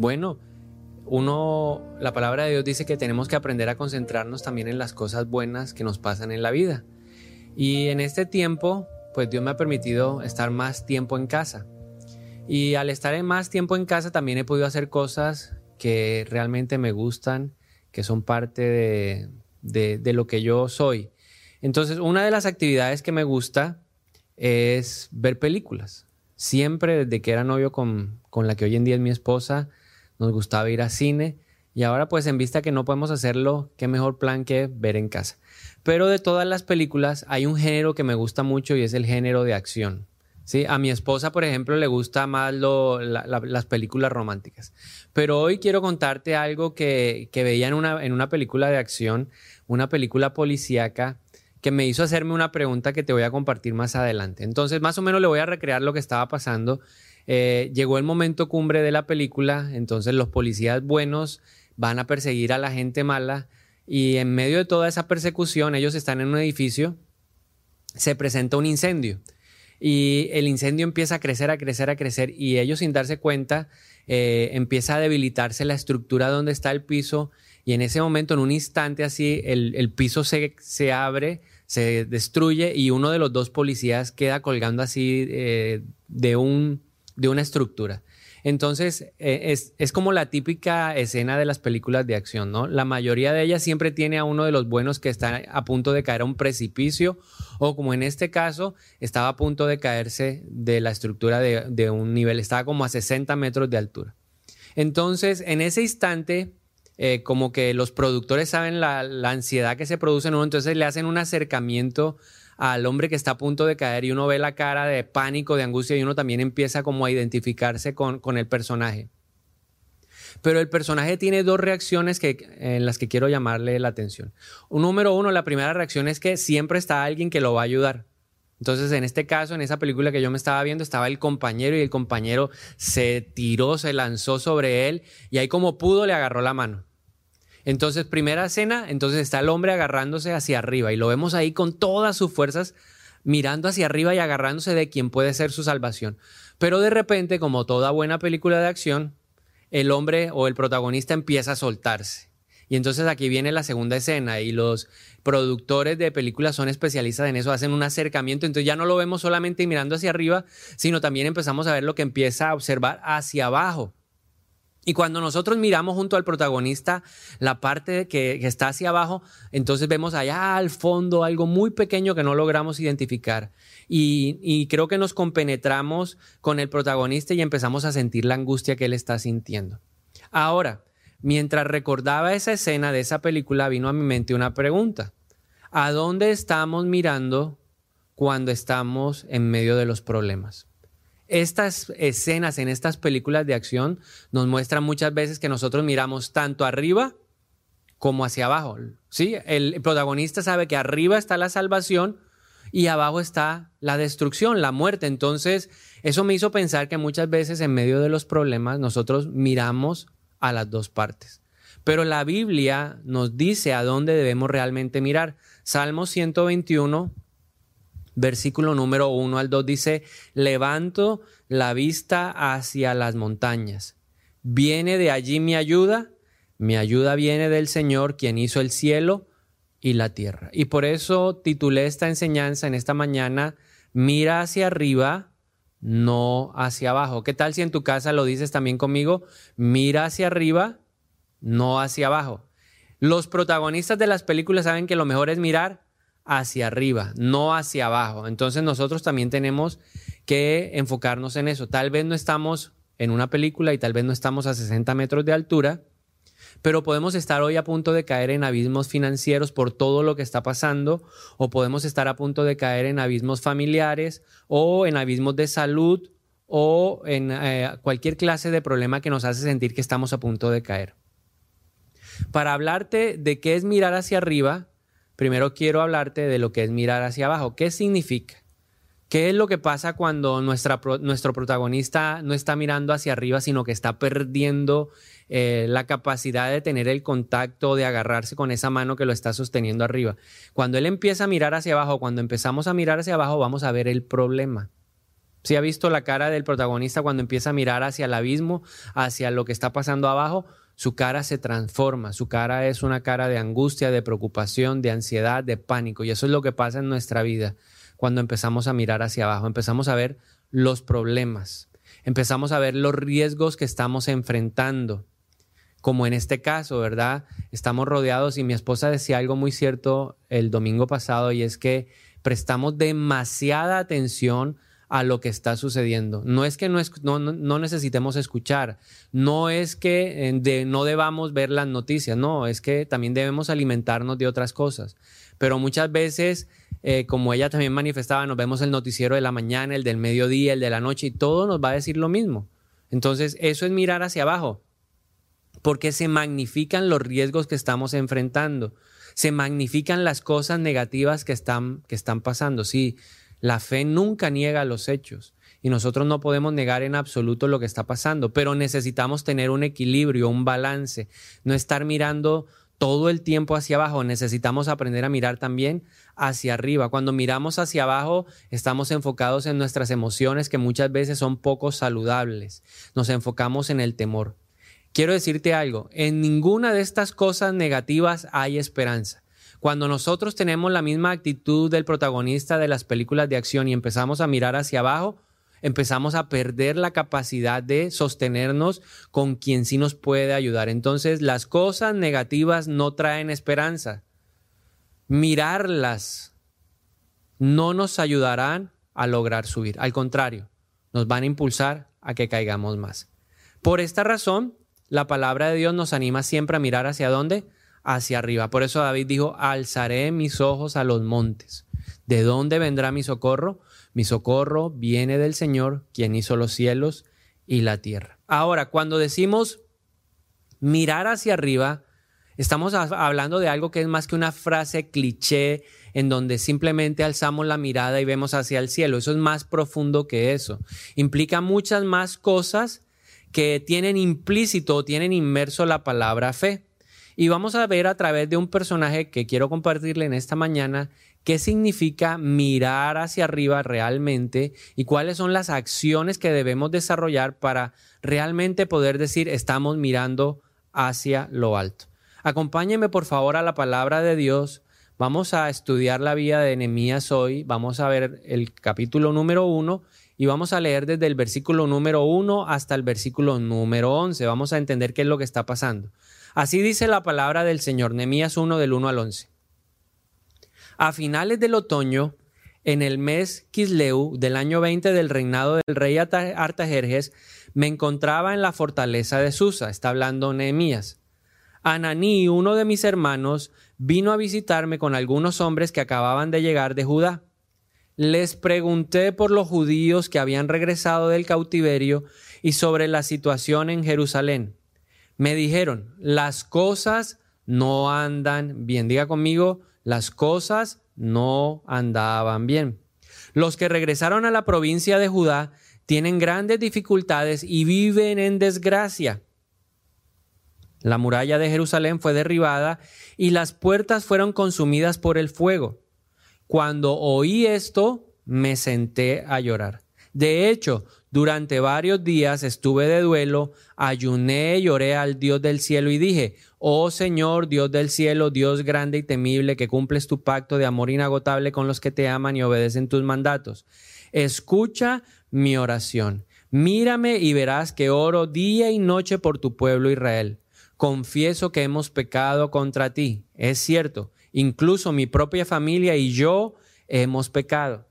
Bueno, uno, la palabra de Dios dice que tenemos que aprender a concentrarnos también en las cosas buenas que nos pasan en la vida. Y en este tiempo, pues Dios me ha permitido estar más tiempo en casa. Y al estar más tiempo en casa también he podido hacer cosas que realmente me gustan, que son parte de, lo que yo soy. Entonces, una de las actividades que me gusta es ver películas. Siempre desde que era novio con, con la que hoy en día es mi esposa, nos gustaba ir a cine y ahora pues en vista que no podemos hacerlo, qué mejor plan que ver en casa. Pero de todas las películas hay un género que me gusta mucho y es el género de acción. ¿sí? A mi esposa, por ejemplo, le gusta más las películas románticas. Pero hoy quiero contarte algo que, veía en una, en una película de acción, una película policíaca que me hizo hacerme una pregunta que te voy a compartir más adelante. Entonces, más o menos le voy a recrear lo que estaba pasando. Eh, llegó el momento cumbre de la película, entonces los policías buenos van a perseguir a la gente mala y en medio de toda esa persecución, ellos están en un edificio, se presenta un incendio y el incendio empieza a crecer, a crecer, a crecer y ellos sin darse cuenta eh, empieza a debilitarse la estructura donde está el piso y en ese momento, en un instante así, el, piso se, se, abre, se destruye y uno de los dos policías queda colgando así eh, de, un, de una estructura. Entonces, eh, es, como la típica escena de las películas de acción, ¿no? La mayoría de ellas siempre tiene a uno de los buenos que está a punto de caer a un precipicio, o como en este caso, estaba a punto de caerse de la estructura de, un nivel, estaba como a 60 metros de altura. Entonces, en ese instante, eh, como que los productores saben la, la, ansiedad que se produce en uno, entonces le hacen un acercamiento al hombre que está a punto de caer y uno ve la cara de pánico, de angustia y uno también empieza como a identificarse con, el personaje. Pero el personaje tiene dos reacciones que, en las que quiero llamarle la atención. Un número uno, la primera reacción es que siempre está alguien que lo va a ayudar. Entonces, en este caso, en esa película que yo me estaba viendo, estaba el compañero y el compañero se tiró, se lanzó sobre él y ahí como pudo le agarró la mano. Entonces, primera escena, entonces está el hombre agarrándose hacia arriba y lo vemos ahí con todas sus fuerzas mirando hacia arriba y agarrándose de quien puede ser su salvación. Pero de repente, como toda buena película de acción, el hombre o el protagonista empieza a soltarse. Y entonces aquí viene la segunda escena y los productores de películas son especialistas en eso, hacen un acercamiento, entonces ya no lo vemos solamente mirando hacia arriba, sino también empezamos a ver lo que empieza a observar hacia abajo. Y cuando nosotros miramos junto al protagonista la parte que, está hacia abajo, entonces vemos allá al fondo algo muy pequeño que no logramos identificar. Y, y, creo que nos compenetramos con el protagonista y empezamos a sentir la angustia que él está sintiendo. Ahora, mientras recordaba esa escena de esa película, vino a mi mente una pregunta. ¿A dónde estamos mirando cuando estamos en medio de los problemas? Estas escenas en estas películas de acción nos muestran muchas veces que nosotros miramos tanto arriba como hacia abajo. ¿sí? El protagonista sabe que arriba está la salvación y abajo está la destrucción, la muerte. Entonces, eso me hizo pensar que muchas veces en medio de los problemas nosotros miramos a las dos partes. Pero la Biblia nos dice a dónde debemos realmente mirar. Salmo 121 versículo número 1 al 2 dice, levanto la vista hacia las montañas. ¿Viene de allí mi ayuda? Mi ayuda viene del Señor, quien hizo el cielo y la tierra. Y por eso titulé esta enseñanza en esta mañana, mira hacia arriba, no hacia abajo. ¿Qué tal si en tu casa lo dices también conmigo? Mira hacia arriba, no hacia abajo. Los protagonistas de las películas saben que lo mejor es mirar hacia arriba, no hacia abajo. Entonces nosotros también tenemos que enfocarnos en eso. Tal vez no estamos en una película y tal vez no estamos a 60 metros de altura, pero podemos estar hoy a punto de caer en abismos financieros por todo lo que está pasando, o podemos estar a punto de caer en abismos familiares, o en abismos de salud, o en eh, cualquier clase de problema que nos hace sentir que estamos a punto de caer. Para hablarte de qué es mirar hacia arriba, primero quiero hablarte de lo que es mirar hacia abajo. ¿Qué significa? ¿Qué es lo que pasa cuando nuestro protagonista no está mirando hacia arriba, sino que está perdiendo eh, la capacidad de tener el contacto, de agarrarse con esa mano que lo está sosteniendo arriba? Cuando él empieza a mirar hacia abajo, cuando empezamos a mirar hacia abajo, vamos a ver el problema. Si ha visto la cara del protagonista cuando empieza a mirar hacia el abismo, hacia lo que está pasando abajo, su cara se transforma, su cara es una cara de angustia, de preocupación, de ansiedad, de pánico. Y eso es lo que pasa en nuestra vida cuando empezamos a mirar hacia abajo, empezamos a ver los problemas, empezamos a ver los riesgos que estamos enfrentando. Como en este caso, ¿verdad? Estamos rodeados y mi esposa decía algo muy cierto el domingo pasado y es que prestamos demasiada atención a lo que está sucediendo. No es que no, necesitemos escuchar, no es que eh, no debamos ver las noticias, no, es que también debemos alimentarnos de otras cosas. Pero muchas veces, eh, como ella también manifestaba, nos vemos el noticiero de la mañana, el del mediodía, el de la noche, y todo nos va a decir lo mismo. Entonces, eso es mirar hacia abajo, porque se magnifican los riesgos que estamos enfrentando, se magnifican las cosas negativas que están, que están pasando. Sí, la fe nunca niega los hechos y nosotros no podemos negar en absoluto lo que está pasando, pero necesitamos tener un equilibrio, un balance, no estar mirando todo el tiempo hacia abajo, necesitamos aprender a mirar también hacia arriba. Cuando miramos hacia abajo, estamos enfocados en nuestras emociones que muchas veces son poco saludables. Nos enfocamos en el temor. Quiero decirte algo, en ninguna de estas cosas negativas hay esperanza. Cuando nosotros tenemos la misma actitud del protagonista de las películas de acción y empezamos a mirar hacia abajo, empezamos a perder la capacidad de sostenernos con quien sí nos puede ayudar. Entonces, las cosas negativas no traen esperanza. Mirarlas no nos ayudarán a lograr subir. Al contrario, nos van a impulsar a que caigamos más. Por esta razón, la palabra de Dios nos anima siempre a mirar hacia dónde? Hacia arriba. Por eso David dijo, alzaré mis ojos a los montes. ¿De dónde vendrá mi socorro? Mi socorro viene del Señor, quien hizo los cielos y la tierra. Ahora, cuando decimos mirar hacia arriba, estamos hablando de algo que es más que una frase cliché en donde simplemente alzamos la mirada y vemos hacia el cielo. Eso es más profundo que eso. Implica muchas más cosas que tienen implícito, tienen inmerso la palabra fe. Y vamos a ver a través de un personaje que quiero compartirle en esta mañana qué significa mirar hacia arriba realmente y cuáles son las acciones que debemos desarrollar para realmente poder decir estamos mirando hacia lo alto. Acompáñeme por favor a la palabra de Dios. Vamos a estudiar la vida de Nehemías hoy. Vamos a ver el capítulo número uno y vamos a leer desde el versículo número uno hasta el versículo número once. Vamos a entender qué es lo que está pasando. Así dice la palabra del Señor, Nemías 1 del 1 al 11. A finales del otoño, en el mes Kisleu del año 20 del reinado del rey Artajerjes, me encontraba en la fortaleza de Susa, está hablando Nehemías. Ananí, uno de mis hermanos, vino a visitarme con algunos hombres que acababan de llegar de Judá. Les pregunté por los judíos que habían regresado del cautiverio y sobre la situación en Jerusalén me dijeron, las cosas no andan bien. Diga conmigo, las cosas no andaban bien. Los que regresaron a la provincia de Judá tienen grandes dificultades y viven en desgracia. La muralla de Jerusalén fue derribada y las puertas fueron consumidas por el fuego. Cuando oí esto, me senté a llorar. De hecho, durante varios días estuve de duelo, ayuné y lloré al Dios del cielo y dije, oh Señor, Dios del cielo, Dios grande y temible, que cumples tu pacto de amor inagotable con los que te aman y obedecen tus mandatos. Escucha mi oración. Mírame y verás que oro día y noche por tu pueblo Israel. Confieso que hemos pecado contra ti. Es cierto, incluso mi propia familia y yo hemos pecado.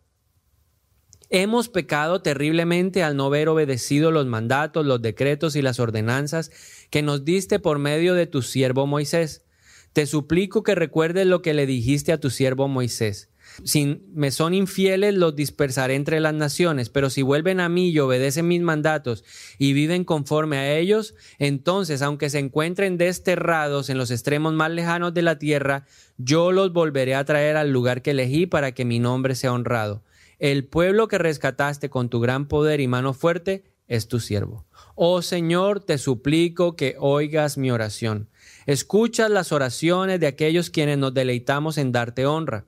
Hemos pecado terriblemente al no haber obedecido los mandatos, los decretos y las ordenanzas que nos diste por medio de tu siervo Moisés. Te suplico que recuerdes lo que le dijiste a tu siervo Moisés. Si me son infieles, los dispersaré entre las naciones, pero si vuelven a mí y obedecen mis mandatos y viven conforme a ellos, entonces, aunque se encuentren desterrados en los extremos más lejanos de la tierra, yo los volveré a traer al lugar que elegí para que mi nombre sea honrado. El pueblo que rescataste con tu gran poder y mano fuerte es tu siervo. Oh Señor, te suplico que oigas mi oración. Escuchas las oraciones de aquellos quienes nos deleitamos en darte honra.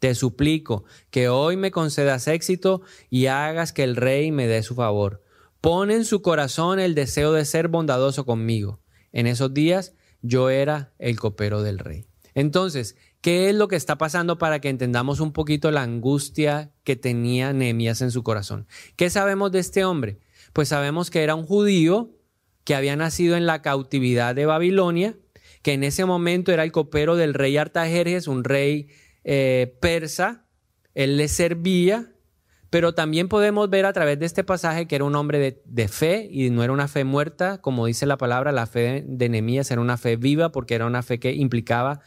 te suplico que hoy me concedas éxito y hagas que el rey me dé su favor. Pon en su corazón el deseo de ser bondadoso conmigo. En esos días yo era el copero del rey. Entonces, ¿qué es lo que está pasando para que entendamos un poquito la angustia que tenía Nehemías en su corazón? ¿Qué sabemos de este hombre? Pues sabemos que era un judío que había nacido en la cautividad de Babilonia, que en ese momento era el copero del rey Artajerjes, un rey eh, persa, él le servía, pero también podemos ver a través de este pasaje que era un hombre de, fe y no era una fe muerta, como dice la palabra, la fe de Nehemías era una fe viva porque era una fe que implicaba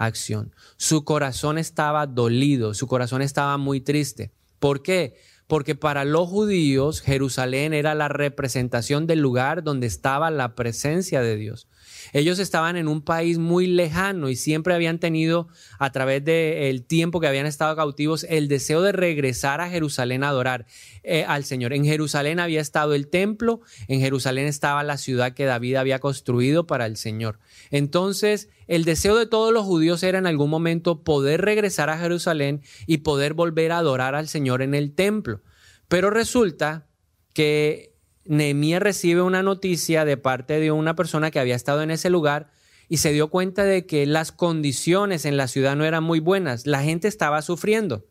acción. Su corazón estaba dolido, su corazón estaba muy triste. ¿Por qué? Porque para los judíos Jerusalén era la representación del lugar donde estaba la presencia de Dios. Ellos estaban en un país muy lejano y siempre habían tenido, a través del tiempo que habían estado cautivos, el deseo de regresar a Jerusalén a adorar eh, al Señor. En Jerusalén había estado el templo, en Jerusalén estaba la ciudad que David había construido para el Señor. Entonces, el deseo de todos los judíos era en algún momento poder regresar a Jerusalén y poder volver a adorar al Señor en el templo. Pero resulta que Nehemías recibe una noticia de parte de una persona que había estado en ese lugar y se dio cuenta de que las condiciones en la ciudad no eran muy buenas, la gente estaba sufriendo.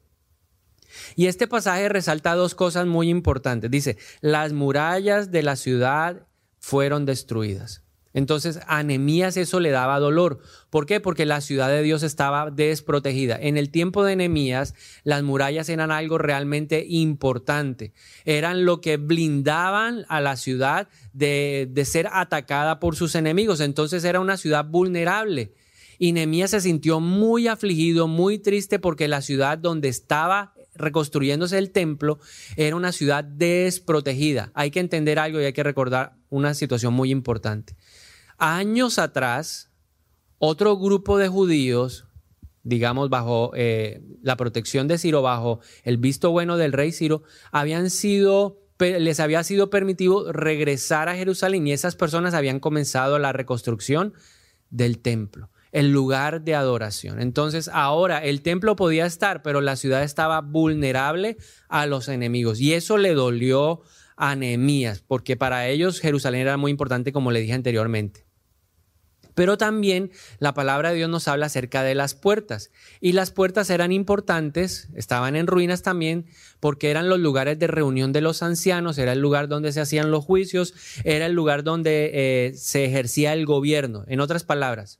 Y este pasaje resalta dos cosas muy importantes. Dice, las murallas de la ciudad fueron destruidas. Entonces a Nehemías eso le daba dolor. ¿Por qué? Porque la ciudad de Dios estaba desprotegida. En el tiempo de Nehemías, las murallas eran algo realmente importante. Eran lo que blindaban a la ciudad de, ser atacada por sus enemigos. Entonces era una ciudad vulnerable. Y Nehemías se sintió muy afligido, muy triste porque la ciudad donde estaba reconstruyéndose el templo era una ciudad desprotegida. Hay que entender algo y hay que recordar una situación muy importante. Años atrás, otro grupo de judíos, digamos, bajo eh, la protección de Ciro, bajo el visto bueno del rey Ciro, habían sido, les había sido permitido regresar a Jerusalén y esas personas habían comenzado la reconstrucción del templo, el lugar de adoración. Entonces ahora el templo podía estar, pero la ciudad estaba vulnerable a los enemigos y eso le dolió a Nehemías, porque para ellos Jerusalén era muy importante, como le dije anteriormente. Pero también la palabra de Dios nos habla acerca de las puertas. Y las puertas eran importantes, estaban en ruinas también, porque eran los lugares de reunión de los ancianos, era el lugar donde se hacían los juicios, era el lugar donde eh, se ejercía el gobierno. En otras palabras,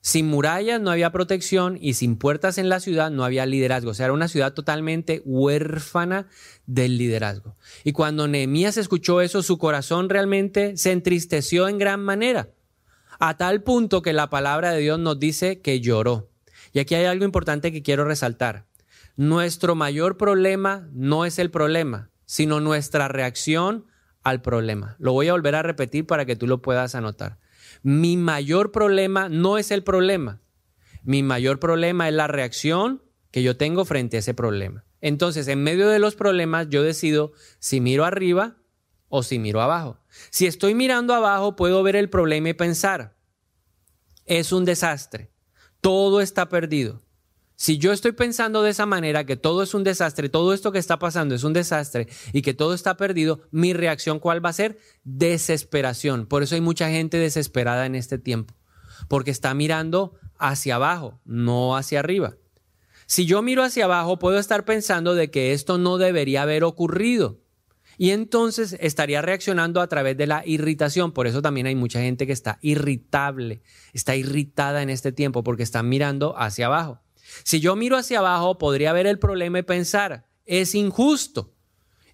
sin murallas no había protección y sin puertas en la ciudad no había liderazgo. O sea, era una ciudad totalmente huérfana del liderazgo. Y cuando Nehemías escuchó eso, su corazón realmente se entristeció en gran manera a tal punto que la palabra de Dios nos dice que lloró. Y aquí hay algo importante que quiero resaltar. Nuestro mayor problema no es el problema, sino nuestra reacción al problema. Lo voy a volver a repetir para que tú lo puedas anotar. Mi mayor problema no es el problema. Mi mayor problema es la reacción que yo tengo frente a ese problema. Entonces, en medio de los problemas, yo decido si miro arriba o si miro abajo. Si estoy mirando abajo, puedo ver el problema y pensar, es un desastre, todo está perdido. Si yo estoy pensando de esa manera, que todo es un desastre, todo esto que está pasando es un desastre y que todo está perdido, mi reacción cuál va a ser? Desesperación. Por eso hay mucha gente desesperada en este tiempo, porque está mirando hacia abajo, no hacia arriba. Si yo miro hacia abajo, puedo estar pensando de que esto no debería haber ocurrido. Y entonces estaría reaccionando a través de la irritación. Por eso también hay mucha gente que está irritable, está irritada en este tiempo porque está mirando hacia abajo. Si yo miro hacia abajo, podría ver el problema y pensar, es injusto.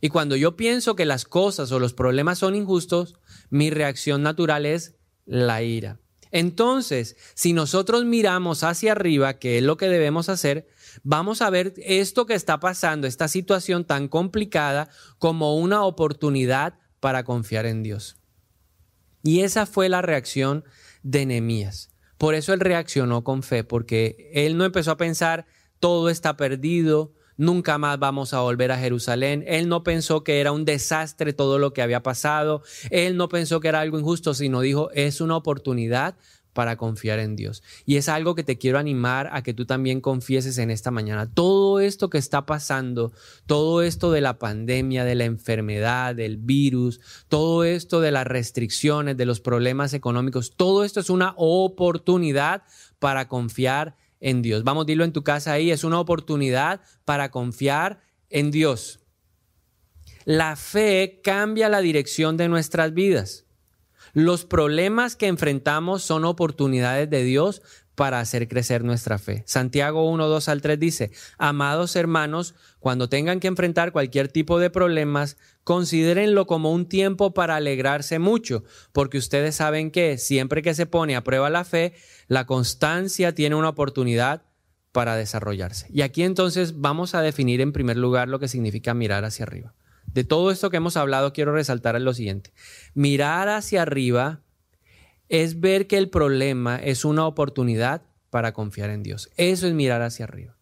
Y cuando yo pienso que las cosas o los problemas son injustos, mi reacción natural es la ira. Entonces, si nosotros miramos hacia arriba, que es lo que debemos hacer, vamos a ver esto que está pasando, esta situación tan complicada, como una oportunidad para confiar en Dios. Y esa fue la reacción de Nehemías. Por eso él reaccionó con fe, porque él no empezó a pensar todo está perdido, nunca más vamos a volver a Jerusalén. Él no pensó que era un desastre todo lo que había pasado. Él no pensó que era algo injusto, sino dijo, es una oportunidad para confiar en Dios. Y es algo que te quiero animar a que tú también confieses en esta mañana. Todo esto que está pasando, todo esto de la pandemia, de la enfermedad, del virus, todo esto de las restricciones, de los problemas económicos, todo esto es una oportunidad para confiar en Dios. Vamos, dilo en tu casa ahí, es una oportunidad para confiar en Dios. La fe cambia la dirección de nuestras vidas. Los problemas que enfrentamos son oportunidades de Dios para hacer crecer nuestra fe. Santiago 1, 2 al 3 dice, amados hermanos, cuando tengan que enfrentar cualquier tipo de problemas, considérenlo como un tiempo para alegrarse mucho, porque ustedes saben que siempre que se pone a prueba la fe, la constancia tiene una oportunidad para desarrollarse. Y aquí entonces vamos a definir en primer lugar lo que significa mirar hacia arriba. De todo esto que hemos hablado, quiero resaltar lo siguiente. Mirar hacia arriba es ver que el problema es una oportunidad para confiar en Dios. Eso es mirar hacia arriba.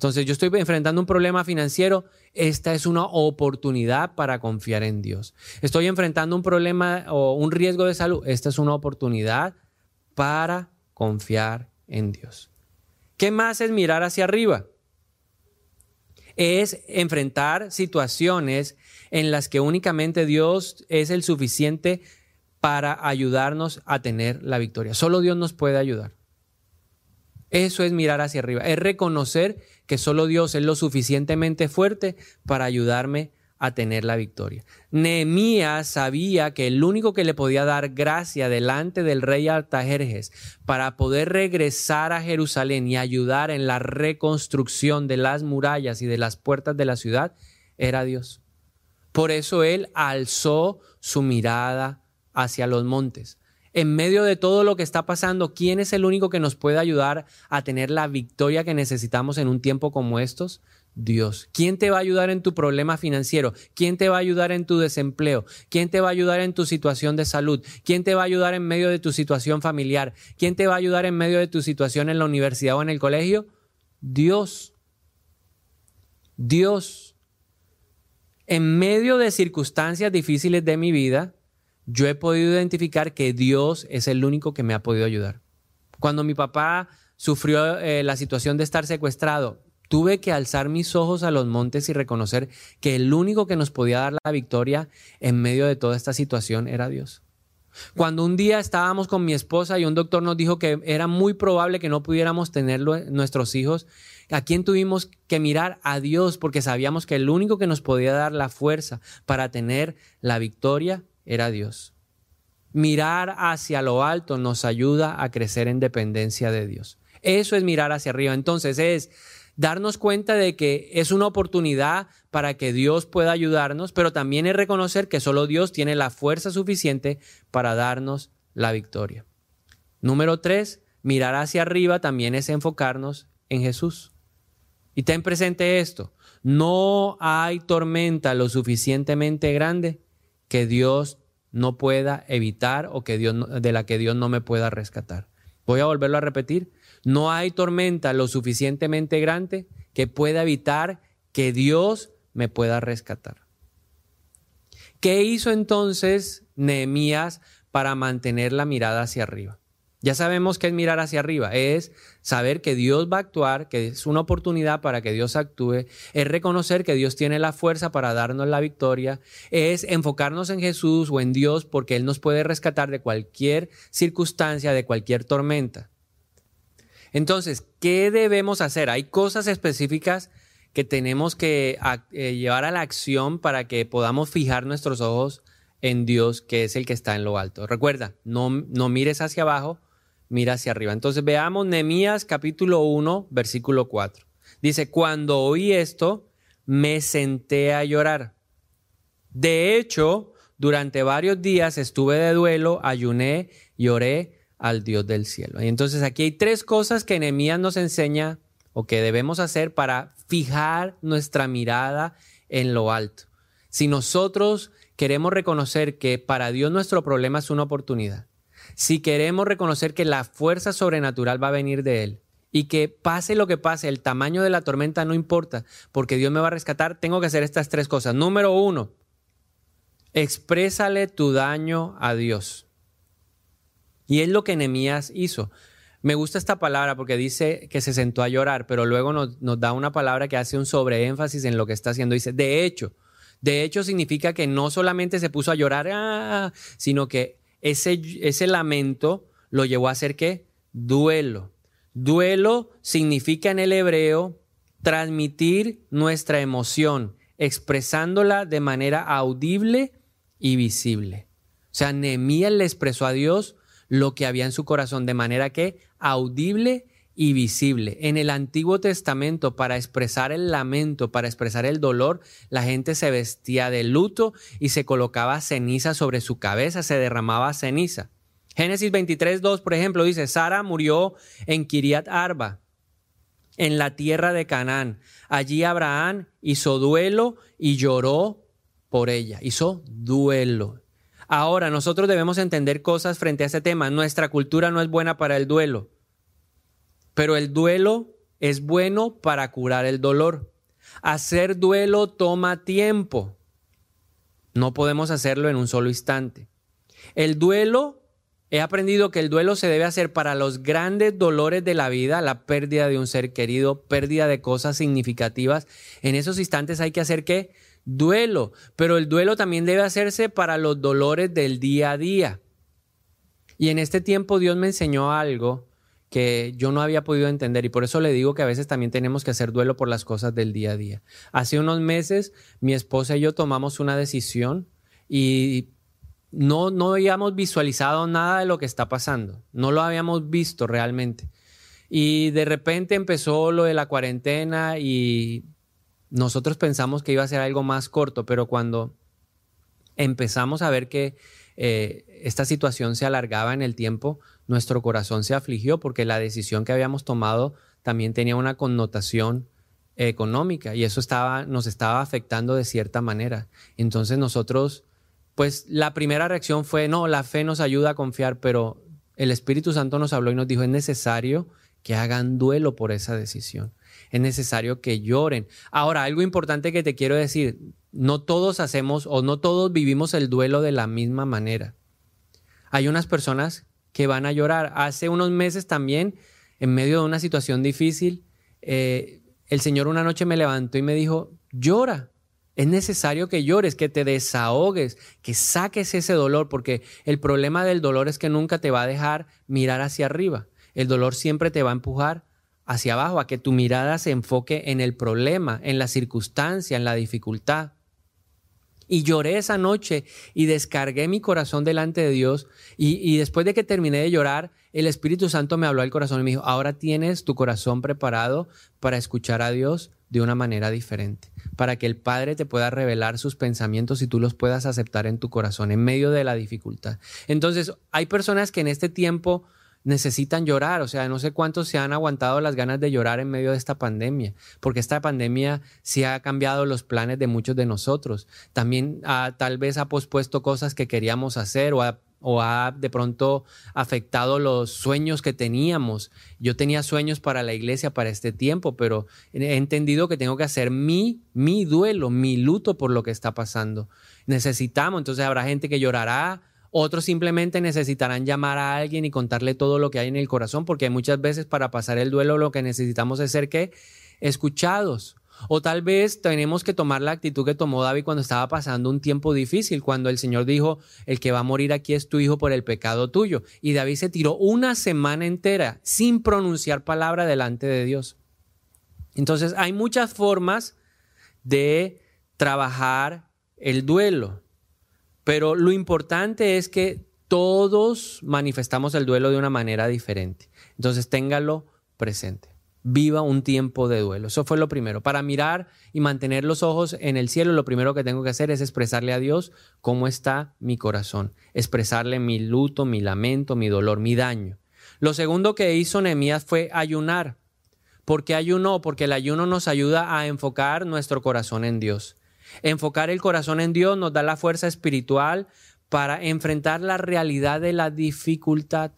Entonces yo estoy enfrentando un problema financiero, esta es una oportunidad para confiar en Dios. Estoy enfrentando un problema o un riesgo de salud, esta es una oportunidad para confiar en Dios. ¿Qué más es mirar hacia arriba? Es enfrentar situaciones en las que únicamente Dios es el suficiente para ayudarnos a tener la victoria. Solo Dios nos puede ayudar. Eso es mirar hacia arriba, es reconocer que solo Dios es lo suficientemente fuerte para ayudarme a tener la victoria. Nehemías sabía que el único que le podía dar gracia delante del rey Artajerjes para poder regresar a Jerusalén y ayudar en la reconstrucción de las murallas y de las puertas de la ciudad era Dios. Por eso él alzó su mirada hacia los montes. En medio de todo lo que está pasando, ¿quién es el único que nos puede ayudar a tener la victoria que necesitamos en un tiempo como estos? Dios. ¿Quién te va a ayudar en tu problema financiero? ¿Quién te va a ayudar en tu desempleo? ¿Quién te va a ayudar en tu situación de salud? ¿Quién te va a ayudar en medio de tu situación familiar? ¿Quién te va a ayudar en medio de tu situación en la universidad o en el colegio? Dios. Dios. En medio de circunstancias difíciles de mi vida, yo he podido identificar que Dios es el único que me ha podido ayudar. Cuando mi papá sufrió eh, la situación de estar secuestrado, tuve que alzar mis ojos a los montes y reconocer que el único que nos podía dar la victoria en medio de toda esta situación era Dios. Cuando un día estábamos con mi esposa y un doctor nos dijo que era muy probable que no pudiéramos tener nuestros hijos, ¿a quién tuvimos que mirar? A Dios, porque sabíamos que el único que nos podía dar la fuerza para tener la victoria era Dios. Mirar hacia lo alto nos ayuda a crecer en dependencia de Dios. Eso es mirar hacia arriba. Entonces es darnos cuenta de que es una oportunidad para que Dios pueda ayudarnos, pero también es reconocer que solo Dios tiene la fuerza suficiente para darnos la victoria. Número tres, mirar hacia arriba también es enfocarnos en Jesús. Y ten presente esto, no hay tormenta lo suficientemente grande que Dios no pueda evitar o que Dios, de la que Dios no me pueda rescatar. Voy a volverlo a repetir. No hay tormenta lo suficientemente grande que pueda evitar que Dios me pueda rescatar. ¿Qué hizo entonces Nehemías para mantener la mirada hacia arriba? Ya sabemos que es mirar hacia arriba, es saber que Dios va a actuar, que es una oportunidad para que Dios actúe, es reconocer que Dios tiene la fuerza para darnos la victoria, es enfocarnos en Jesús o en Dios porque Él nos puede rescatar de cualquier circunstancia, de cualquier tormenta. Entonces, ¿qué debemos hacer? Hay cosas específicas que tenemos que eh, llevar a la acción para que podamos fijar nuestros ojos en Dios, que es el que está en lo alto. Recuerda, no, no mires hacia abajo, mira hacia arriba. Entonces veamos Nehemías capítulo 1, versículo 4. Dice, cuando oí esto, me senté a llorar. De hecho, durante varios días estuve de duelo, ayuné y oré al Dios del cielo. Y entonces aquí hay tres cosas que Nehemías nos enseña o que debemos hacer para fijar nuestra mirada en lo alto. Si nosotros queremos reconocer que para Dios nuestro problema es una oportunidad, si queremos reconocer que la fuerza sobrenatural va a venir de Él y que pase lo que pase, el tamaño de la tormenta no importa, porque Dios me va a rescatar, tengo que hacer estas tres cosas. Número uno, exprésale tu daño a Dios. Y es lo que Nehemías hizo. Me gusta esta palabra porque dice que se sentó a llorar, pero luego nos, da una palabra que hace un sobreénfasis en lo que está haciendo. Dice, de hecho, de hecho significa que no solamente se puso a llorar, ah, sino que ese, ese lamento lo llevó a hacer qué? Duelo. Duelo significa en el hebreo transmitir nuestra emoción, expresándola de manera audible y visible. O sea, Nehemías le expresó a Dios lo que había en su corazón de manera que audible y visible. En el Antiguo Testamento, para expresar el lamento, para expresar el dolor, la gente se vestía de luto y se colocaba ceniza sobre su cabeza, se derramaba ceniza. Génesis 23, 2, por ejemplo, dice, Sara murió en Kiriat Arba, en la tierra de Canaán. Allí Abraham hizo duelo y lloró por ella. Hizo duelo. Ahora, nosotros debemos entender cosas frente a ese tema. Nuestra cultura no es buena para el duelo, pero el duelo es bueno para curar el dolor. Hacer duelo toma tiempo. No podemos hacerlo en un solo instante. El duelo He aprendido que el duelo se debe hacer para los grandes dolores de la vida, la pérdida de un ser querido, pérdida de cosas significativas. En esos instantes hay que hacer qué? Duelo. Pero el duelo también debe hacerse para los dolores del día a día. Y en este tiempo Dios me enseñó algo que yo no había podido entender y por eso le digo que a veces también tenemos que hacer duelo por las cosas del día a día. Hace unos meses mi esposa y yo tomamos una decisión y no, no habíamos visualizado nada de lo que está pasando, no lo habíamos visto realmente. Y de repente empezó lo de la cuarentena y nosotros pensamos que iba a ser algo más corto, pero cuando empezamos a ver que eh, esta situación se alargaba en el tiempo, nuestro corazón se afligió porque la decisión que habíamos tomado también tenía una connotación económica y eso estaba, nos estaba afectando de cierta manera. Entonces nosotros pues la primera reacción fue, no, la fe nos ayuda a confiar, pero el Espíritu Santo nos habló y nos dijo, es necesario que hagan duelo por esa decisión. Es necesario que lloren. Ahora, algo importante que te quiero decir, no todos hacemos o no todos vivimos el duelo de la misma manera. Hay unas personas que van a llorar. Hace unos meses también, en medio de una situación difícil, eh, el Señor una noche me levantó y me dijo, llora. Es necesario que llores, que te desahogues, que saques ese dolor, porque el problema del dolor es que nunca te va a dejar mirar hacia arriba. El dolor siempre te va a empujar hacia abajo, a que tu mirada se enfoque en el problema, en la circunstancia, en la dificultad. Y lloré esa noche y descargué mi corazón delante de Dios. Y, y, después de que terminé de llorar, el Espíritu Santo me habló al corazón y me dijo, ahora tienes tu corazón preparado para escuchar a Dios de una manera diferente para que el Padre te pueda revelar sus pensamientos y tú los puedas aceptar en tu corazón en medio de la dificultad. Entonces, hay personas que en este tiempo necesitan llorar, o sea, no sé cuántos se han aguantado las ganas de llorar en medio de esta pandemia, porque esta pandemia sí ha cambiado los planes de muchos de nosotros. También tal vez ha pospuesto cosas que queríamos hacer o ha o ha de pronto afectado los sueños que teníamos. Yo tenía sueños para la iglesia para este tiempo, pero he entendido que tengo que hacer mi, mi duelo, mi luto por lo que está pasando. Necesitamos, entonces habrá gente que llorará, otros simplemente necesitarán llamar a alguien y contarle todo lo que hay en el corazón, porque muchas veces para pasar el duelo lo que necesitamos es ser escuchados. O tal vez tenemos que tomar la actitud que tomó David cuando estaba pasando un tiempo difícil, cuando el Señor dijo, el que va a morir aquí es tu hijo por el pecado tuyo. Y David se tiró una semana entera sin pronunciar palabra delante de Dios. Entonces hay muchas formas de trabajar el duelo, pero lo importante es que todos manifestamos el duelo de una manera diferente. Entonces téngalo presente viva un tiempo de duelo. Eso fue lo primero. Para mirar y mantener los ojos en el cielo, lo primero que tengo que hacer es expresarle a Dios cómo está mi corazón, expresarle mi luto, mi lamento, mi dolor, mi daño. Lo segundo que hizo Nehemías fue ayunar. ¿Por qué ayunó? Porque el ayuno nos ayuda a enfocar nuestro corazón en Dios. Enfocar el corazón en Dios nos da la fuerza espiritual para enfrentar la realidad de la dificultad.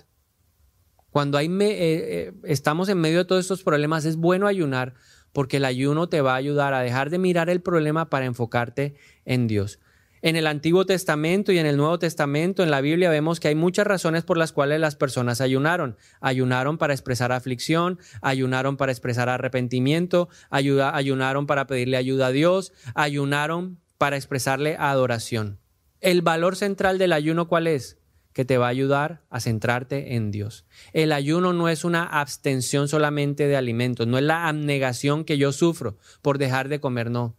Cuando hay eh, eh, estamos en medio de todos estos problemas, es bueno ayunar porque el ayuno te va a ayudar a dejar de mirar el problema para enfocarte en Dios. En el Antiguo Testamento y en el Nuevo Testamento, en la Biblia, vemos que hay muchas razones por las cuales las personas ayunaron. Ayunaron para expresar aflicción, ayunaron para expresar arrepentimiento, ayunaron para pedirle ayuda a Dios, ayunaron para expresarle adoración. El valor central del ayuno, ¿cuál es? que te va a ayudar a centrarte en Dios. El ayuno no es una abstención solamente de alimentos, no es la abnegación que yo sufro por dejar de comer, no.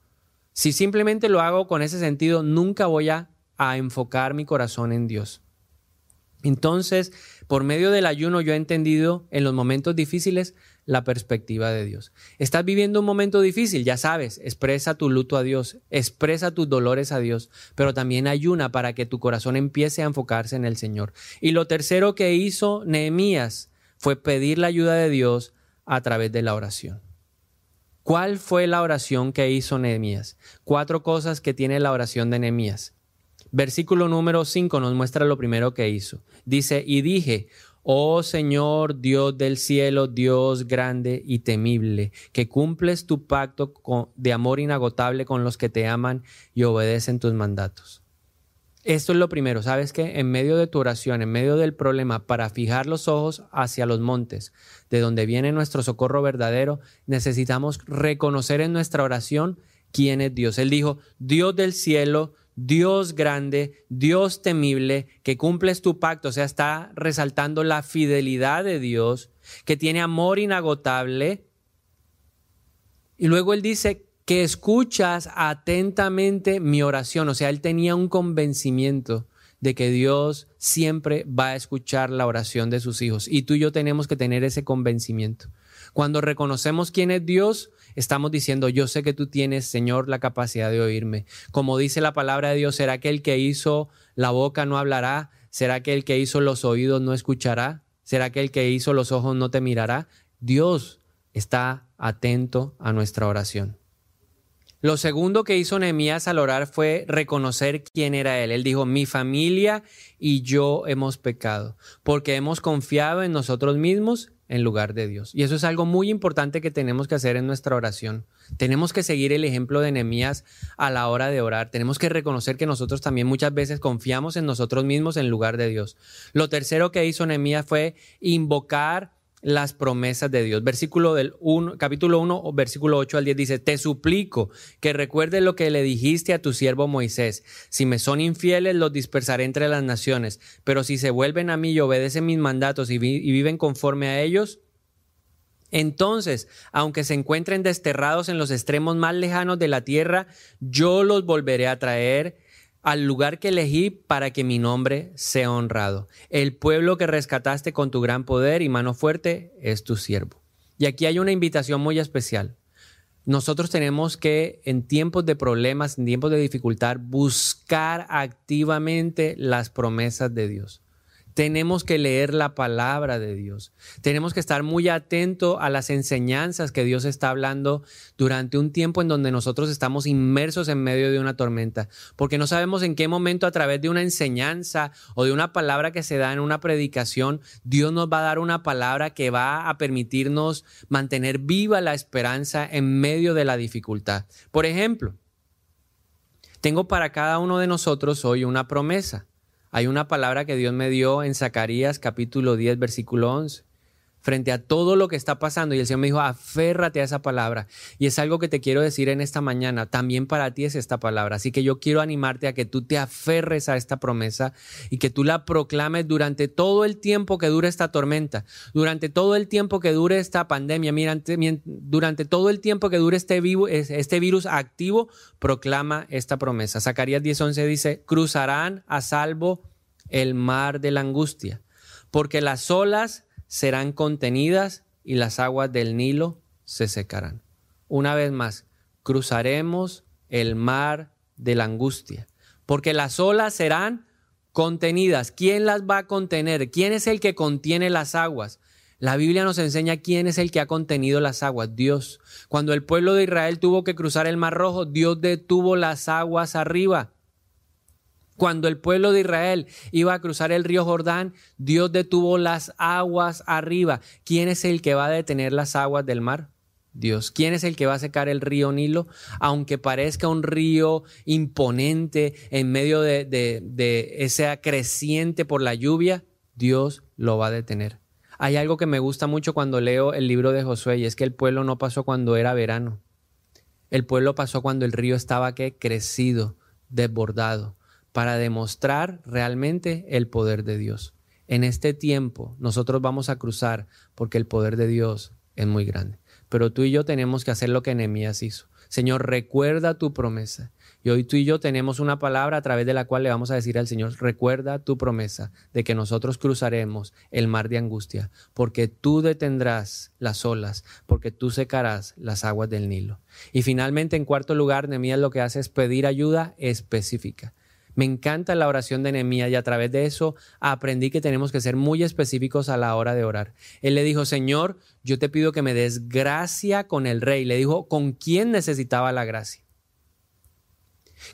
Si simplemente lo hago con ese sentido, nunca voy a, enfocar mi corazón en Dios. Entonces, por medio del ayuno yo he entendido en los momentos difíciles la perspectiva de Dios. Estás viviendo un momento difícil, ya sabes, expresa tu luto a Dios, expresa tus dolores a Dios, pero también ayuna para que tu corazón empiece a enfocarse en el Señor. Y lo tercero que hizo Nehemías fue pedir la ayuda de Dios a través de la oración. ¿Cuál fue la oración que hizo Nehemías? Cuatro cosas que tiene la oración de Nehemías. Versículo número 5 nos muestra lo primero que hizo. Dice, y dije, oh Señor Dios del cielo, Dios grande y temible, que cumples tu pacto de amor inagotable con los que te aman y obedecen tus mandatos. Esto es lo primero, ¿sabes qué? En medio de tu oración, en medio del problema, para fijar los ojos hacia los montes, de donde viene nuestro socorro verdadero, necesitamos reconocer en nuestra oración quién es Dios. Él dijo, Dios del cielo, Dios grande, Dios temible, que cumples tu pacto, o sea, está resaltando la fidelidad de Dios, que tiene amor inagotable. Y luego él dice que escuchas atentamente mi oración. O sea, él tenía un convencimiento de que Dios siempre va a escuchar la oración de sus hijos. Y tú y yo tenemos que tener ese convencimiento. Cuando reconocemos quién es Dios, estamos diciendo, yo sé que tú tienes, Señor, la capacidad de oírme. Como dice la palabra de Dios, ¿será que el que hizo la boca no hablará? ¿Será que el que hizo los oídos no escuchará? ¿Será que el que hizo los ojos no te mirará? Dios está atento a nuestra oración. Lo segundo que hizo Nehemías al orar fue reconocer quién era él. Él dijo, mi familia y yo hemos pecado, porque hemos confiado en nosotros mismos en lugar de Dios. Y eso es algo muy importante que tenemos que hacer en nuestra oración. Tenemos que seguir el ejemplo de Nehemías a la hora de orar. Tenemos que reconocer que nosotros también muchas veces confiamos en nosotros mismos en lugar de Dios. Lo tercero que hizo Nehemías fue invocar las promesas de Dios. Versículo del 1, capítulo 1, versículo 8 al 10 dice, te suplico que recuerdes lo que le dijiste a tu siervo Moisés. Si me son infieles, los dispersaré entre las naciones, pero si se vuelven a mí y obedecen mis mandatos y, y viven conforme a ellos, entonces, aunque se encuentren desterrados en los extremos más lejanos de la tierra, yo los volveré a traer al lugar que elegí para que mi nombre sea honrado. El pueblo que rescataste con tu gran poder y mano fuerte es tu siervo. Y aquí hay una invitación muy especial. Nosotros tenemos que en tiempos de problemas, en tiempos de dificultad, buscar activamente las promesas de Dios. Tenemos que leer la palabra de Dios. Tenemos que estar muy atentos a las enseñanzas que Dios está hablando durante un tiempo en donde nosotros estamos inmersos en medio de una tormenta, porque no sabemos en qué momento a través de una enseñanza o de una palabra que se da en una predicación, Dios nos va a dar una palabra que va a permitirnos mantener viva la esperanza en medio de la dificultad. Por ejemplo, tengo para cada uno de nosotros hoy una promesa. Hay una palabra que Dios me dio en Zacarías capítulo 10, versículo 11 frente a todo lo que está pasando. Y el Señor me dijo, aférrate a esa palabra. Y es algo que te quiero decir en esta mañana. También para ti es esta palabra. Así que yo quiero animarte a que tú te aferres a esta promesa y que tú la proclames durante todo el tiempo que dure esta tormenta, durante todo el tiempo que dure esta pandemia, durante todo el tiempo que dure este, este virus activo, proclama esta promesa. Zacarías 10:11 dice, cruzarán a salvo el mar de la angustia, porque las olas serán contenidas y las aguas del Nilo se secarán. Una vez más, cruzaremos el mar de la angustia, porque las olas serán contenidas. ¿Quién las va a contener? ¿Quién es el que contiene las aguas? La Biblia nos enseña quién es el que ha contenido las aguas, Dios. Cuando el pueblo de Israel tuvo que cruzar el Mar Rojo, Dios detuvo las aguas arriba. Cuando el pueblo de Israel iba a cruzar el río Jordán, Dios detuvo las aguas arriba. ¿Quién es el que va a detener las aguas del mar? Dios. ¿Quién es el que va a secar el río Nilo? Aunque parezca un río imponente en medio de, de, esa creciente por la lluvia, Dios lo va a detener. Hay algo que me gusta mucho cuando leo el libro de Josué y es que el pueblo no pasó cuando era verano. El pueblo pasó cuando el río estaba que crecido, desbordado, para demostrar realmente el poder de Dios. En este tiempo nosotros vamos a cruzar porque el poder de Dios es muy grande. Pero tú y yo tenemos que hacer lo que Nehemías hizo. Señor, recuerda tu promesa. Y hoy tú y yo tenemos una palabra a través de la cual le vamos a decir al Señor, recuerda tu promesa de que nosotros cruzaremos el mar de angustia, porque tú detendrás las olas, porque tú secarás las aguas del Nilo. Y finalmente, en cuarto lugar, Nehemías lo que hace es pedir ayuda específica. Me encanta la oración de Nehemías y a través de eso aprendí que tenemos que ser muy específicos a la hora de orar. Él le dijo, Señor, yo te pido que me des gracia con el rey. Le dijo, ¿con quién necesitaba la gracia?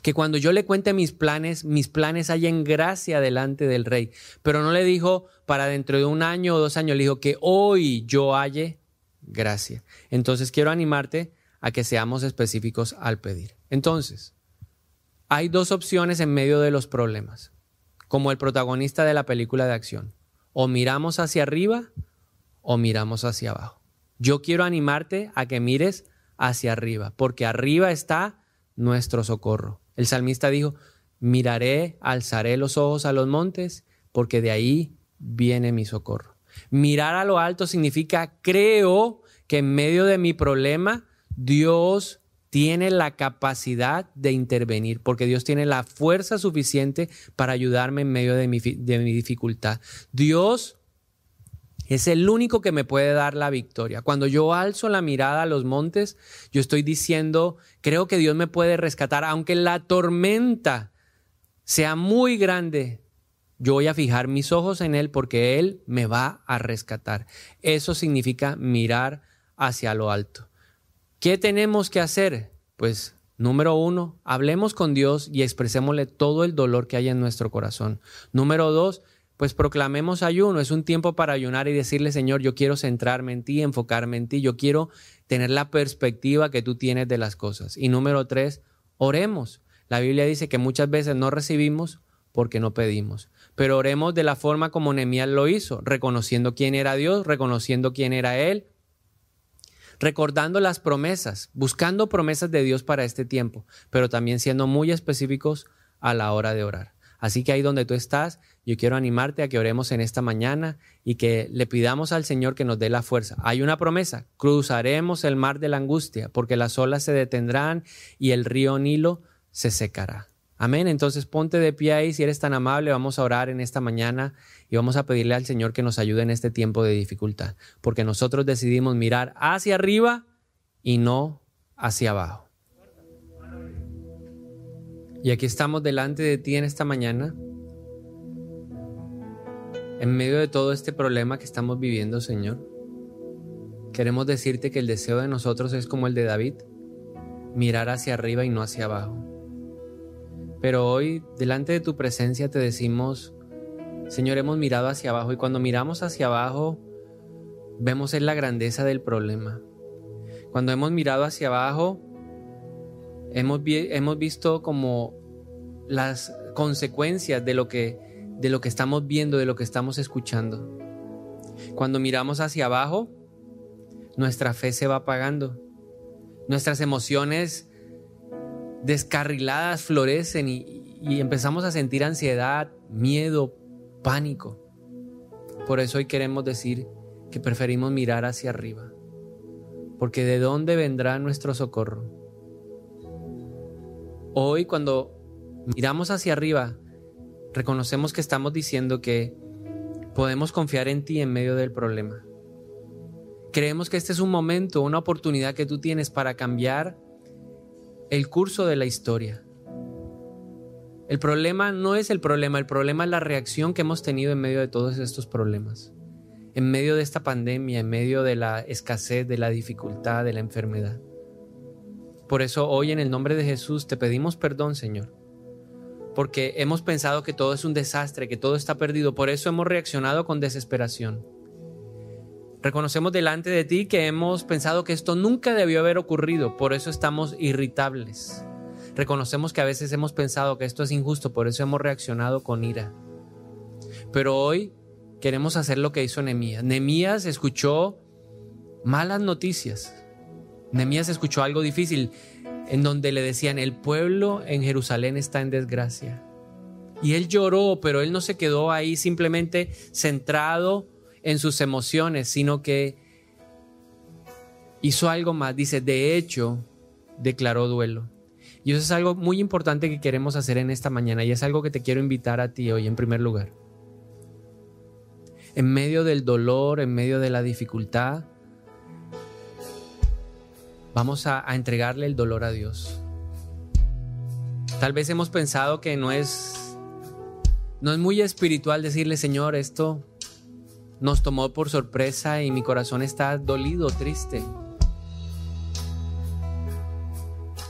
Que cuando yo le cuente mis planes, mis planes hayan gracia delante del rey. Pero no le dijo para dentro de un año o dos años, le dijo que hoy yo halle gracia. Entonces quiero animarte a que seamos específicos al pedir. Entonces, hay dos opciones en medio de los problemas, como el protagonista de la película de acción. O miramos hacia arriba o miramos hacia abajo. Yo quiero animarte a que mires hacia arriba, porque arriba está nuestro socorro. El salmista dijo, miraré, alzaré los ojos a los montes, porque de ahí viene mi socorro. Mirar a lo alto significa, creo que en medio de mi problema, Dios tiene la capacidad de intervenir, porque Dios tiene la fuerza suficiente para ayudarme en medio de mi, de mi, dificultad. Dios es el único que me puede dar la victoria. Cuando yo alzo la mirada a los montes, yo estoy diciendo, creo que Dios me puede rescatar, aunque la tormenta sea muy grande. Yo voy a fijar mis ojos en Él porque Él me va a rescatar. Eso significa mirar hacia lo alto. ¿Qué tenemos que hacer? Pues número uno, hablemos con Dios y expresémosle todo el dolor que hay en nuestro corazón. Número dos, pues proclamemos ayuno. Es un tiempo para ayunar y decirle, Señor, yo quiero centrarme en ti, enfocarme en ti, yo quiero tener la perspectiva que tú tienes de las cosas. Y número tres, oremos. La Biblia dice que muchas veces no recibimos porque no pedimos. Pero oremos de la forma como Nehemías lo hizo, reconociendo quién era Dios, reconociendo quién era Él, recordando las promesas, buscando promesas de Dios para este tiempo, pero también siendo muy específicos a la hora de orar. Así que ahí donde tú estás, yo quiero animarte a que oremos en esta mañana y que le pidamos al Señor que nos dé la fuerza. Hay una promesa, cruzaremos el mar de la angustia, porque las olas se detendrán y el río Nilo se secará. Amén. Entonces ponte de pie ahí, si eres tan amable, vamos a orar en esta mañana y vamos a pedirle al Señor que nos ayude en este tiempo de dificultad, porque nosotros decidimos mirar hacia arriba y no hacia abajo. Y aquí estamos delante de ti en esta mañana, en medio de todo este problema que estamos viviendo, Señor. Queremos decirte que el deseo de nosotros es como el de David, mirar hacia arriba y no hacia abajo. Pero hoy, delante de tu presencia, te decimos, Señor, hemos mirado hacia abajo y cuando miramos hacia abajo, vemos en la grandeza del problema. Cuando hemos mirado hacia abajo, hemos, hemos visto como las consecuencias de lo, que, de lo que estamos viendo, de lo que estamos escuchando. Cuando miramos hacia abajo, nuestra fe se va apagando. Nuestras emociones descarriladas florecen y, empezamos a sentir ansiedad, miedo, pánico. Por eso hoy queremos decir que preferimos mirar hacia arriba, porque ¿de dónde vendrá nuestro socorro? Hoy cuando miramos hacia arriba, reconocemos que estamos diciendo que podemos confiar en ti en medio del problema. Creemos que este es un momento, una oportunidad que tú tienes para cambiar el curso de la historia. El problema no es el problema, el problema es la reacción que hemos tenido en medio de todos estos problemas, en medio de esta pandemia, en medio de la escasez, de la dificultad, de la enfermedad. Por eso hoy en el nombre de Jesús te pedimos perdón, Señor, porque hemos pensado que todo es un desastre, que todo está perdido. Por eso hemos reaccionado con desesperación. Reconocemos delante de ti que hemos pensado que esto nunca debió haber ocurrido, por eso estamos irritables. Reconocemos que a veces hemos pensado que esto es injusto, por eso hemos reaccionado con ira. Pero hoy queremos hacer lo que hizo Nemías. Nemías escuchó malas noticias. Nemías escuchó algo difícil en donde le decían, el pueblo en Jerusalén está en desgracia. Y él lloró, pero él no se quedó ahí simplemente centrado en sus emociones, sino que hizo algo más. Dice, de hecho, declaró duelo. Y eso es algo muy importante que queremos hacer en esta mañana y es algo que te quiero invitar a ti hoy en primer lugar. En medio del dolor, en medio de la dificultad, vamos a, entregarle el dolor a Dios. Tal vez hemos pensado que no es, no es muy espiritual decirle, Señor, esto nos tomó por sorpresa y mi corazón está dolido, triste.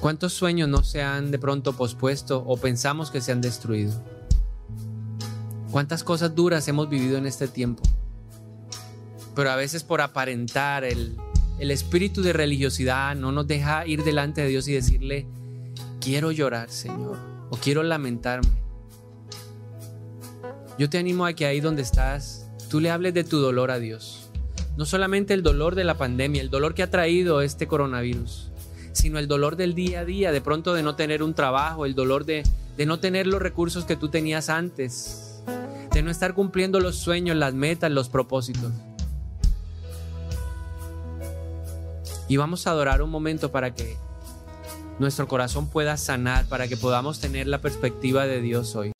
¿Cuántos sueños no se han de pronto pospuesto o pensamos que se han destruido? ¿Cuántas cosas duras hemos vivido en este tiempo? Pero a veces por aparentar el, el espíritu de religiosidad no nos deja ir delante de Dios y decirle, quiero llorar, Señor, o quiero lamentarme. Yo te animo a que ahí donde estás, tú le hables de tu dolor a Dios. No solamente el dolor de la pandemia, el dolor que ha traído este coronavirus, sino el dolor del día a día, de pronto de no tener un trabajo, el dolor de, de no tener los recursos que tú tenías antes, de no estar cumpliendo los sueños, las metas, los propósitos. Y vamos a adorar un momento para que nuestro corazón pueda sanar, para que podamos tener la perspectiva de Dios hoy.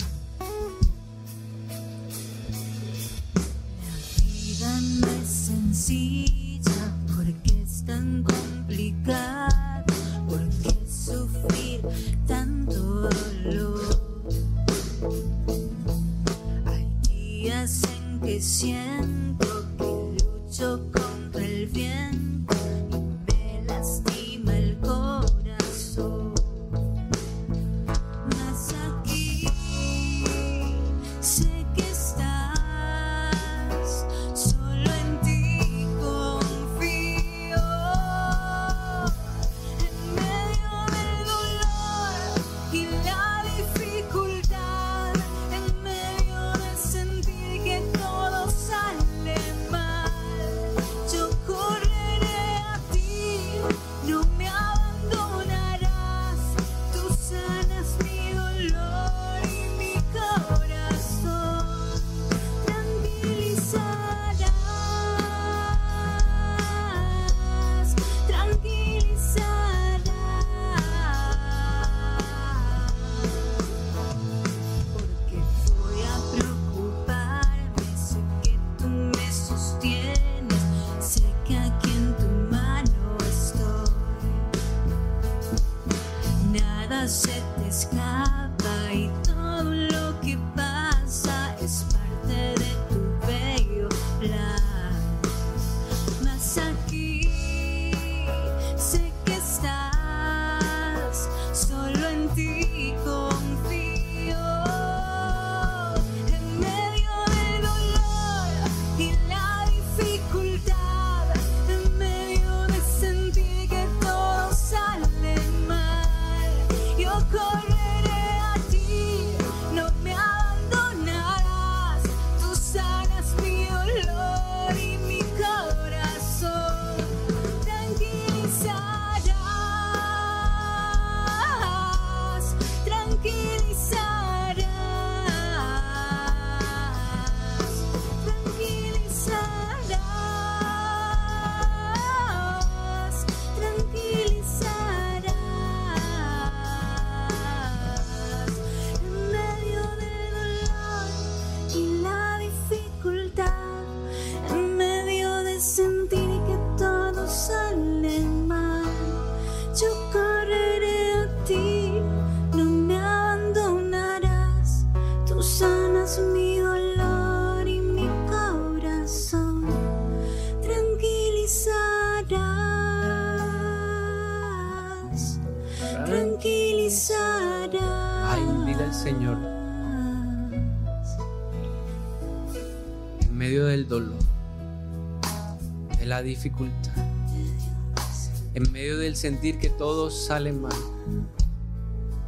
En medio del sentir que todo sale mal,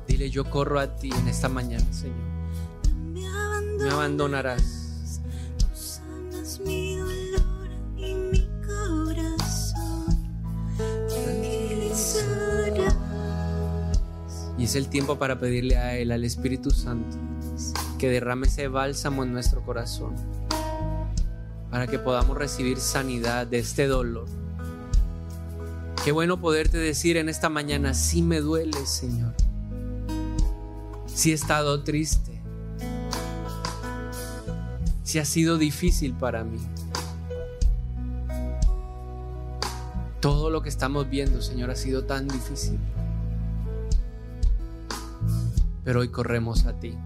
dile yo corro a ti en esta mañana, Señor. Me abandonarás. Y es el tiempo para pedirle a Él, al Espíritu Santo, que derrame ese bálsamo en nuestro corazón, para que podamos recibir sanidad de este dolor. Qué bueno poderte decir en esta mañana, sí me duele, Señor. Sí he estado triste. Sí ha sido difícil para mí. Todo lo que estamos viendo, Señor, ha sido tan difícil pero hoy corremos a ti.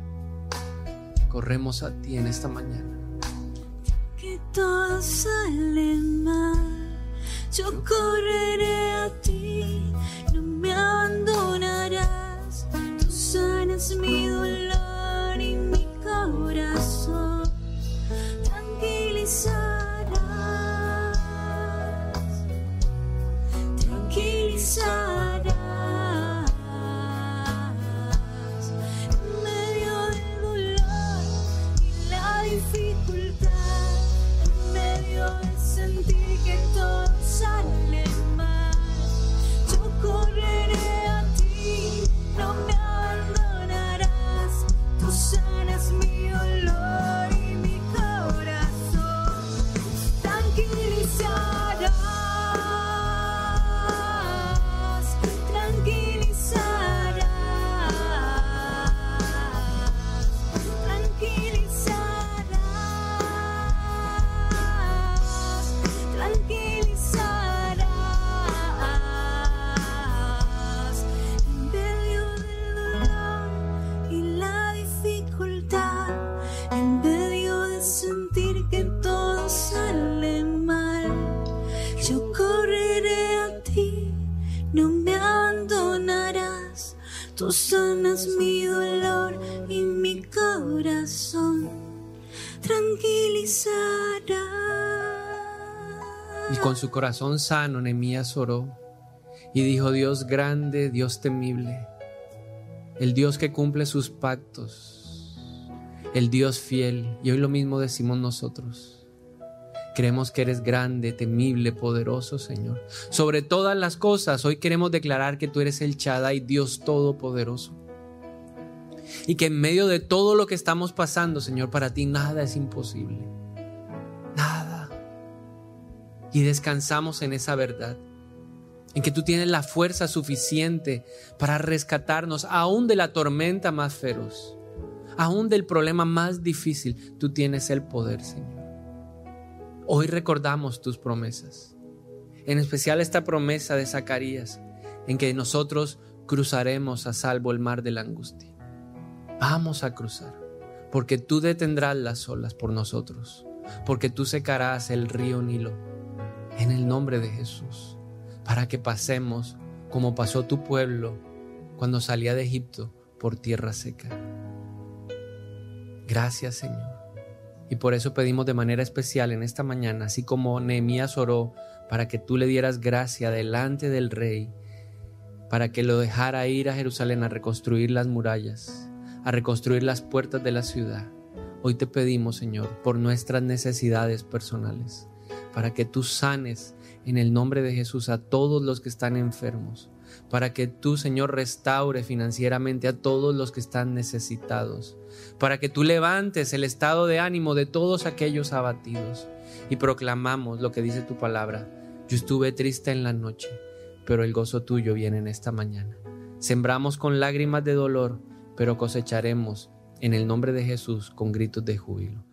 Corremos a ti en esta mañana. Todo sale mal, yo correré a ti, no me abandonarás, tú sanas mi dolor y mi corazón, tranquilizarás, tranquilizarás. Corazón sano, Nehemías oró y dijo, Dios grande, Dios temible, el Dios que cumple sus pactos, el Dios fiel. Y hoy lo mismo decimos nosotros. Creemos que eres grande, temible, poderoso, Señor. Sobre todas las cosas, hoy queremos declarar que tú eres el Chadai, Dios todopoderoso. Y que en medio de todo lo que estamos pasando, Señor, para ti nada es imposible y descansamos en esa verdad, en que tú tienes la fuerza suficiente para rescatarnos aún de la tormenta más feroz, aún del problema más difícil, tú tienes el poder, Señor. Hoy recordamos tus promesas, en especial esta promesa de Zacarías, en que nosotros cruzaremos a salvo el mar de la angustia. Vamos a cruzar, porque tú detendrás las olas por nosotros, porque tú secarás el río Nilo en el nombre de Jesús, para que pasemos como pasó tu pueblo cuando salía de Egipto por tierra seca. Gracias Señor. Y por eso pedimos de manera especial en esta mañana, así como Nehemías oró para que tú le dieras gracia delante del rey, para que lo dejara ir a Jerusalén a reconstruir las murallas, a reconstruir las puertas de la ciudad. Hoy te pedimos, Señor, por nuestras necesidades personales para que tú sanes en el nombre de Jesús a todos los que están enfermos, para que tú, Señor, restaure financieramente a todos los que están necesitados, para que tú levantes el estado de ánimo de todos aquellos abatidos. Y proclamamos lo que dice tu palabra. Yo estuve triste en la noche, pero el gozo tuyo viene en esta mañana. Sembramos con lágrimas de dolor, pero cosecharemos en el nombre de Jesús con gritos de júbilo.